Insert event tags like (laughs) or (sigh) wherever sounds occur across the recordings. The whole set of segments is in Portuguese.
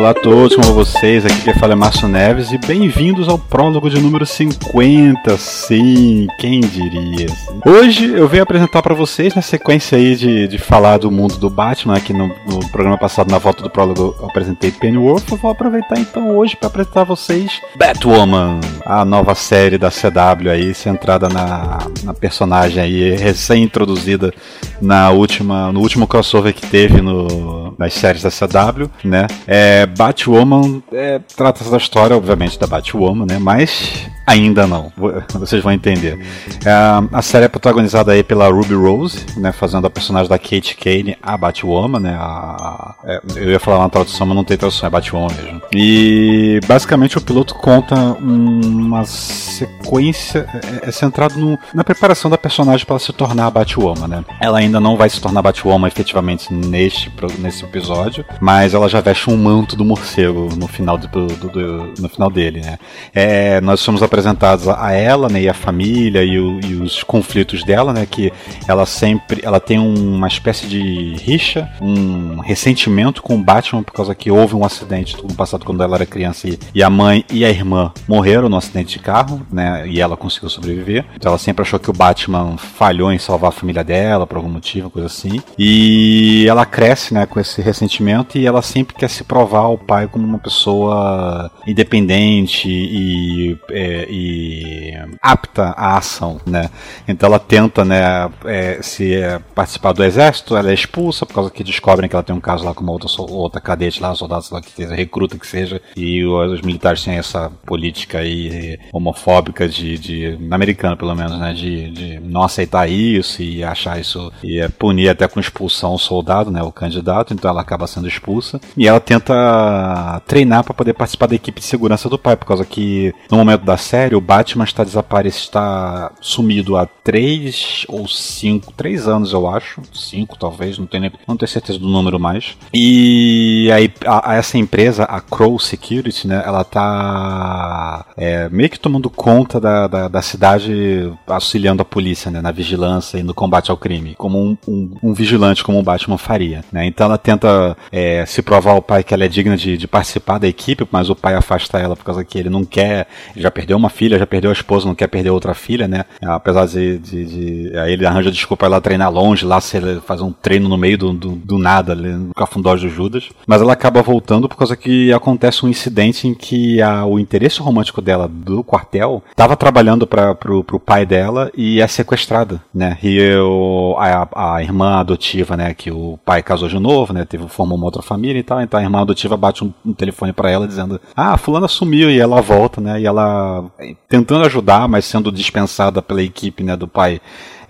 Olá a todos, como vocês? Aqui quem fala é Márcio Neves e bem-vindos ao prólogo de número 50. Sim, quem diria? Hoje eu venho apresentar para vocês, na sequência aí de, de falar do mundo do Batman, aqui no, no programa passado, na volta do prólogo, eu apresentei Pennyworth. Eu vou aproveitar então hoje para apresentar a vocês Batwoman, a nova série da CW aí, centrada na, na personagem aí, recém-introduzida na última, no último crossover que teve no, nas séries da CW, né? É, Batwoman é, trata da história, obviamente, da Batwoman, né? Mas ainda não. Vocês vão entender. É, a série é protagonizada aí pela Ruby Rose, né? Fazendo a personagem da Kate Kane, a Batwoman, né? A, é, eu ia falar uma tradução, mas não tem tradução, é Batwoman mesmo. E basicamente o piloto conta uma sequência é, é centrado no, na preparação da personagem para se tornar a Batwoman, né? Ela ainda não vai se tornar Batwoman efetivamente neste nesse episódio, mas ela já veste um manto do morcego no final, do, do, do no final dele, né? É, nós somos apresentados a ela, né, e a família e, o, e, os conflitos dela, né, que ela sempre, ela tem uma espécie de rixa, um ressentimento com o Batman por causa que houve um acidente no passado quando ela era criança e, e a mãe e a irmã morreram no acidente de carro, né, e ela conseguiu sobreviver. Então ela sempre achou que o Batman falhou em salvar a família dela por algum motivo, coisa assim. E ela cresce, né, com esse ressentimento e ela sempre quer se provar ao pai como uma pessoa independente e, é, e apta à ação, né? Então ela tenta, né, é, se é, participar do exército, ela é expulsa por causa que descobrem que ela tem um caso lá com uma outra, outra cadete lá, soldados lá que seja, recruta que seja, e os militares têm essa política aí homofóbica de, de americana pelo menos, né, de, de não aceitar isso e achar isso e punir até com expulsão o soldado, né, o candidato, então ela acaba sendo expulsa e ela tenta treinar para poder participar da equipe de segurança do pai, por causa que no momento da série o Batman está desaparecido, está sumido há três ou cinco, três anos eu acho, cinco talvez, não tenho, não tenho certeza do número mais. E aí a, a essa empresa, a Crow Security, né, ela tá é, meio que tomando conta da, da, da, cidade, auxiliando a polícia, né, na vigilância e no combate ao crime, como um, um, um vigilante, como o Batman faria, né. Então ela tenta é, se provar ao pai que ela é digna de, de participar da equipe, mas o pai afasta ela por causa que ele não quer, ele já perdeu uma filha, já perdeu a esposa, não quer perder outra filha, né? Apesar de. de, de aí ele arranja desculpa lá treinar longe, lá se ele faz um treino no meio do, do, do nada, ali, no cafundós do Judas. Mas ela acaba voltando por causa que acontece um incidente em que a, o interesse romântico dela do quartel estava trabalhando para pro, pro pai dela e é sequestrada, né? E eu, a, a irmã adotiva, né? Que o pai casou de novo, né? Teve, formou uma outra família e tal. Então a irmã adotiva bate um, um telefone para ela dizendo: Ah, fulana sumiu. E ela volta, né? E ela tentando ajudar, mas sendo dispensada pela equipe né, do pai,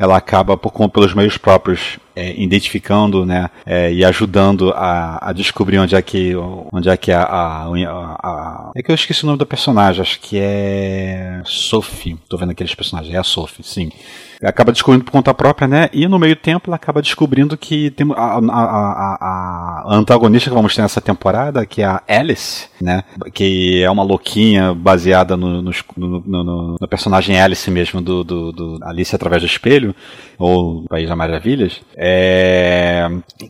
ela acaba por pelos meios próprios é, identificando né, é, e ajudando a, a, descobrir onde é que onde é que a, a, a, é que eu esqueci o nome da personagem acho que é Sophie tô vendo aqueles personagens é a Sophie sim acaba descobrindo por conta própria, né? E no meio tempo ela acaba descobrindo que tem a, antagonista que vamos ter nessa temporada, que é a Alice, né? Que é uma louquinha baseada no, no, no, no personagem Alice mesmo, do, do, do, Alice através do espelho, Meio, ou País das Maravilhas, é,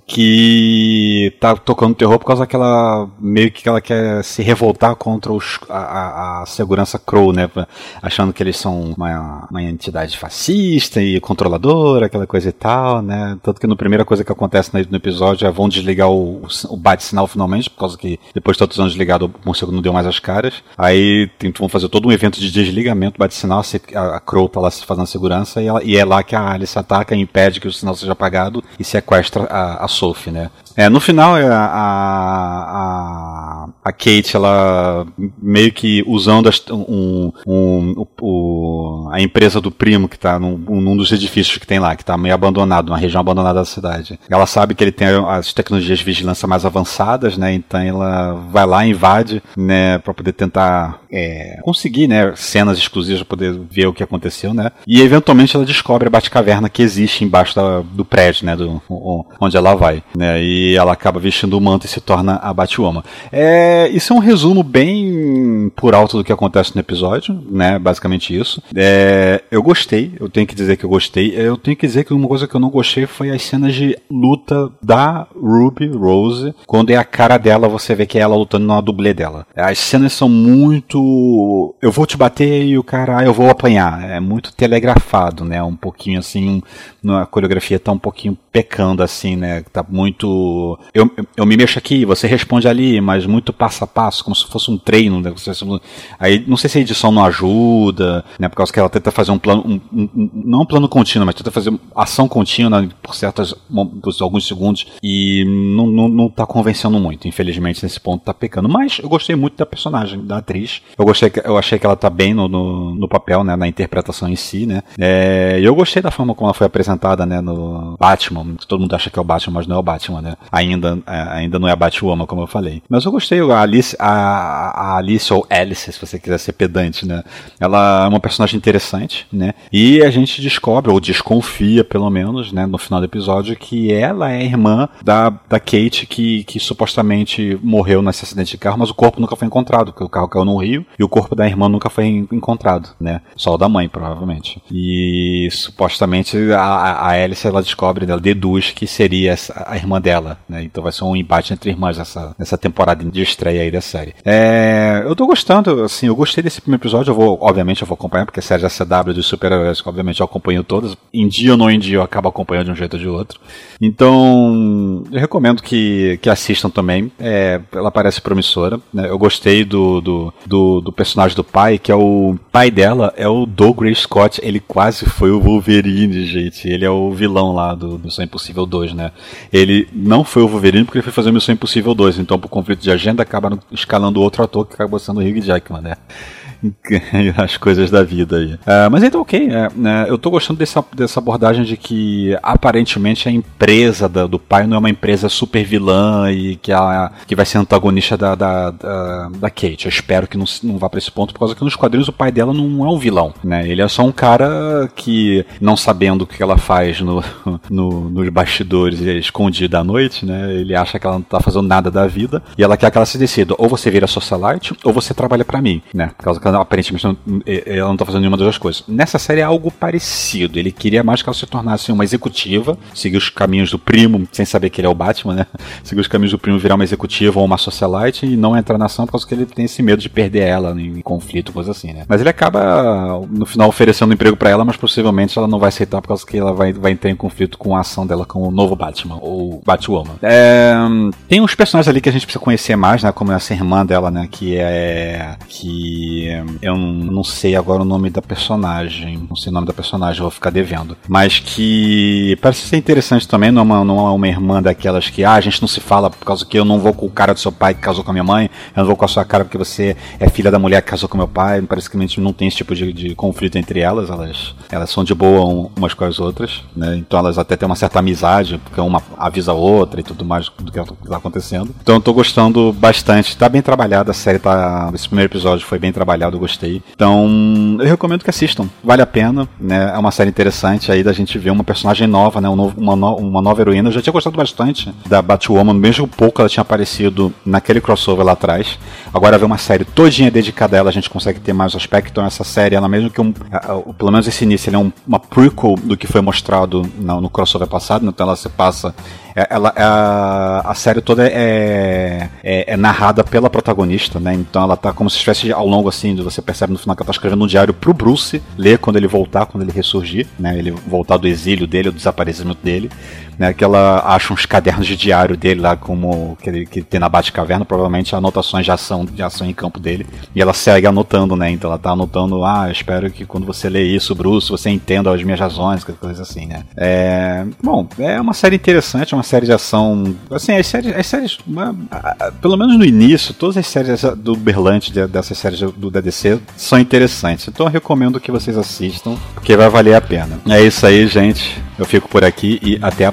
que tá tocando terror por causa daquela meio que ela quer se revoltar contra os, a, a, segurança Crow, né, achando que eles são uma, uma entidade fascista e controladora, aquela coisa e tal, né, tanto que no primeira coisa que acontece no episódio é vão desligar o, o bate-sinal finalmente, por causa que depois de tantos anos ligado o morcego não deu mais as caras, aí tem, vão fazer todo um evento de desligamento bate-sinal, a, a Crow tá lá fazendo segurança e, ela, e é lá que a Alice ataca e impede que o sinal seja apagado e sequestra a, a Sophie, né. É, no final, é, a, a, a Kate, ela meio que usando as, um, um, um, a empresa do primo que está num, num, dos edifícios que tem lá, que está meio abandonado, uma região abandonada da cidade. Ela sabe que ele tem as tecnologias de vigilância mais avançadas, né? Então ela vai lá, invade, né? Para poder tentar é, conseguir, né? Cenas exclusivas para poder ver o que aconteceu, né? E eventualmente ela descobre a Batcaverna que existe embaixo da, do prédio, né? Do, onde ela vai, né? E ela acaba vestindo o manto e se torna a Batwoman. É, isso é um resumo bem por alto do que acontece no episódio, né? Basicamente isso. É, eu gostei, eu tenho que dizer que eu gostei. Eu tenho que dizer que uma coisa que eu não gostei foi as cenas de luta da Ruby Rose. Quando é a cara dela, você vê que é ela lutando na dublê dela. As cenas são muito. Eu vou te bater e o cara, eu vou apanhar. É muito telegrafado, né? Um pouquinho assim. A coreografia tá um pouquinho pecando, assim, né? Tá muito eu, eu me mexo aqui, você responde ali, mas muito passo a passo, como se fosse um treino. Né? Aí não sei se a edição não ajuda, né? Por causa que ela tenta fazer um plano, um, um, não um plano contínuo, mas tenta fazer ação contínua por certos por alguns segundos e não, não, não tá convencendo muito. Infelizmente, nesse ponto tá pecando. Mas eu gostei muito da personagem, da atriz. Eu gostei, eu achei que ela tá bem no, no, no papel, né? Na interpretação em si, né? É, eu gostei da forma como ela foi apresentada, né? No Batman. Todo mundo acha que é o Batman, mas não é o Batman, né? Ainda, é, ainda não é a Batwoman, como eu falei. Mas eu gostei, a Alice, a, a Alice ou Alice, se você quiser ser pedante, né? Ela é uma personagem interessante, né? E a gente descobre, ou desconfia pelo menos, né, no final do episódio, que ela é irmã da, da Kate, que, que supostamente morreu nesse acidente de carro, mas o corpo nunca foi encontrado, porque o carro caiu no rio e o corpo da irmã nunca foi encontrado, né? Só o da mãe, provavelmente. E supostamente a, a Alice ela descobre, ela deduz que seria a irmã dela, né? Então vai ser um embate entre irmãs nessa, nessa temporada de estreia aí da série. É, eu tô gostando, assim, eu gostei desse primeiro episódio, eu vou, obviamente, eu vou acompanhar, porque a série da CW dos super-heróis, obviamente, eu acompanho todas. Em dia ou não em dia, eu acabo acompanhando de um jeito ou de outro. Então, eu recomendo que, que assistam também. É, ela parece promissora. Né? Eu gostei do, do, do, do, personagem do pai, que é o pai dela, é o Douglas Scott. Ele quase foi o Wolverine, gente. Ele é o vilão lá do Missão Impossível 2, né? Ele não foi o Wolverine porque ele foi fazer Missão Impossível 2. Então, por conflito de agenda, acabaram escalando outro ator que acabou sendo o Hugh Jackman, né? (laughs) as coisas da vida aí. Uh, mas então, ok. É, né, eu tô gostando dessa, dessa abordagem de que aparentemente a empresa da, do pai não é uma empresa super vilã e que, a, que vai ser antagonista da, da, da, da Kate. Eu espero que não, não vá pra esse ponto, por causa que nos quadrinhos o pai dela não é um vilão, né? Ele é só um cara que, não sabendo o que ela faz no, (laughs) no, nos bastidores escondido à noite, né? Ele acha que ela não tá fazendo nada da vida e ela quer que ela se decida. Ou você vira socialite, ou você trabalha para mim, né? Por causa que aparentemente não, ela não tá fazendo nenhuma das duas coisas. Nessa série é algo parecido. Ele queria mais que ela se tornasse uma executiva, seguir os caminhos do primo, sem saber que ele é o Batman, né? (laughs) Seguir os caminhos do primo, virar uma executiva ou uma socialite e não entrar na ação por causa que ele tem esse medo de perder ela em conflito, coisa assim, né? Mas ele acaba, no final, oferecendo um emprego para ela, mas possivelmente ela não vai aceitar por causa que ela vai, vai entrar em conflito com a ação dela com o novo Batman, ou Batwoman. É, tem uns personagens ali que a gente precisa conhecer mais, né? Como essa irmã dela, né? Que é. Que eu não sei agora o nome da personagem. Não sei o nome da personagem, vou ficar devendo. Mas que parece ser interessante também. Não é uma, não é uma irmã daquelas que, ah, a gente não se fala por causa que eu não vou com o cara do seu pai que casou com a minha mãe, eu não vou com a sua cara porque você é filha da mulher que casou com meu pai. Parece que não tem esse tipo de, de conflito entre elas. Elas, elas são de boa umas com as outras, né? Então elas até têm uma certa amizade, porque uma avisa a outra e tudo mais do que está acontecendo. Então eu tô gostando bastante. Tá bem trabalhada, a série tá. Esse primeiro episódio foi bem trabalhado legal, eu gostei. Então, eu recomendo que assistam. Vale a pena, né? É uma série interessante aí da gente ver uma personagem nova, né? Um novo, uma, no, uma nova heroína. Eu já tinha gostado bastante da Batwoman, mesmo pouco ela tinha aparecido naquele crossover lá atrás. Agora ver uma série todinha dedicada a ela, a gente consegue ter mais aspecto. Então, essa série, ela mesmo que um. Pelo menos esse início, ele é um, uma prequel do que foi mostrado no, no crossover passado, né? então ela se passa ela, a, a série toda é, é, é, narrada pela protagonista, né? Então ela tá como se estivesse ao longo assim, você percebe no final que ela tá escrevendo um diário pro Bruce ler quando ele voltar, quando ele ressurgir, né? Ele voltar do exílio dele, do desaparecimento dele, né? Que ela acha uns cadernos de diário dele lá, como que, ele, que tem na Batcaverna, provavelmente anotações de ação, de ação em campo dele. E ela segue anotando, né? Então ela tá anotando, ah, espero que quando você lê isso, Bruce, você entenda as minhas razões, coisas assim, né? É, bom, é uma série interessante, uma série de ação. Assim, as séries. As séries uma, pelo menos no início, todas as séries do Berlante, dessas séries do DDC, são interessantes. Então eu recomendo que vocês assistam, porque vai valer a pena. É isso aí, gente. Eu fico por aqui e até a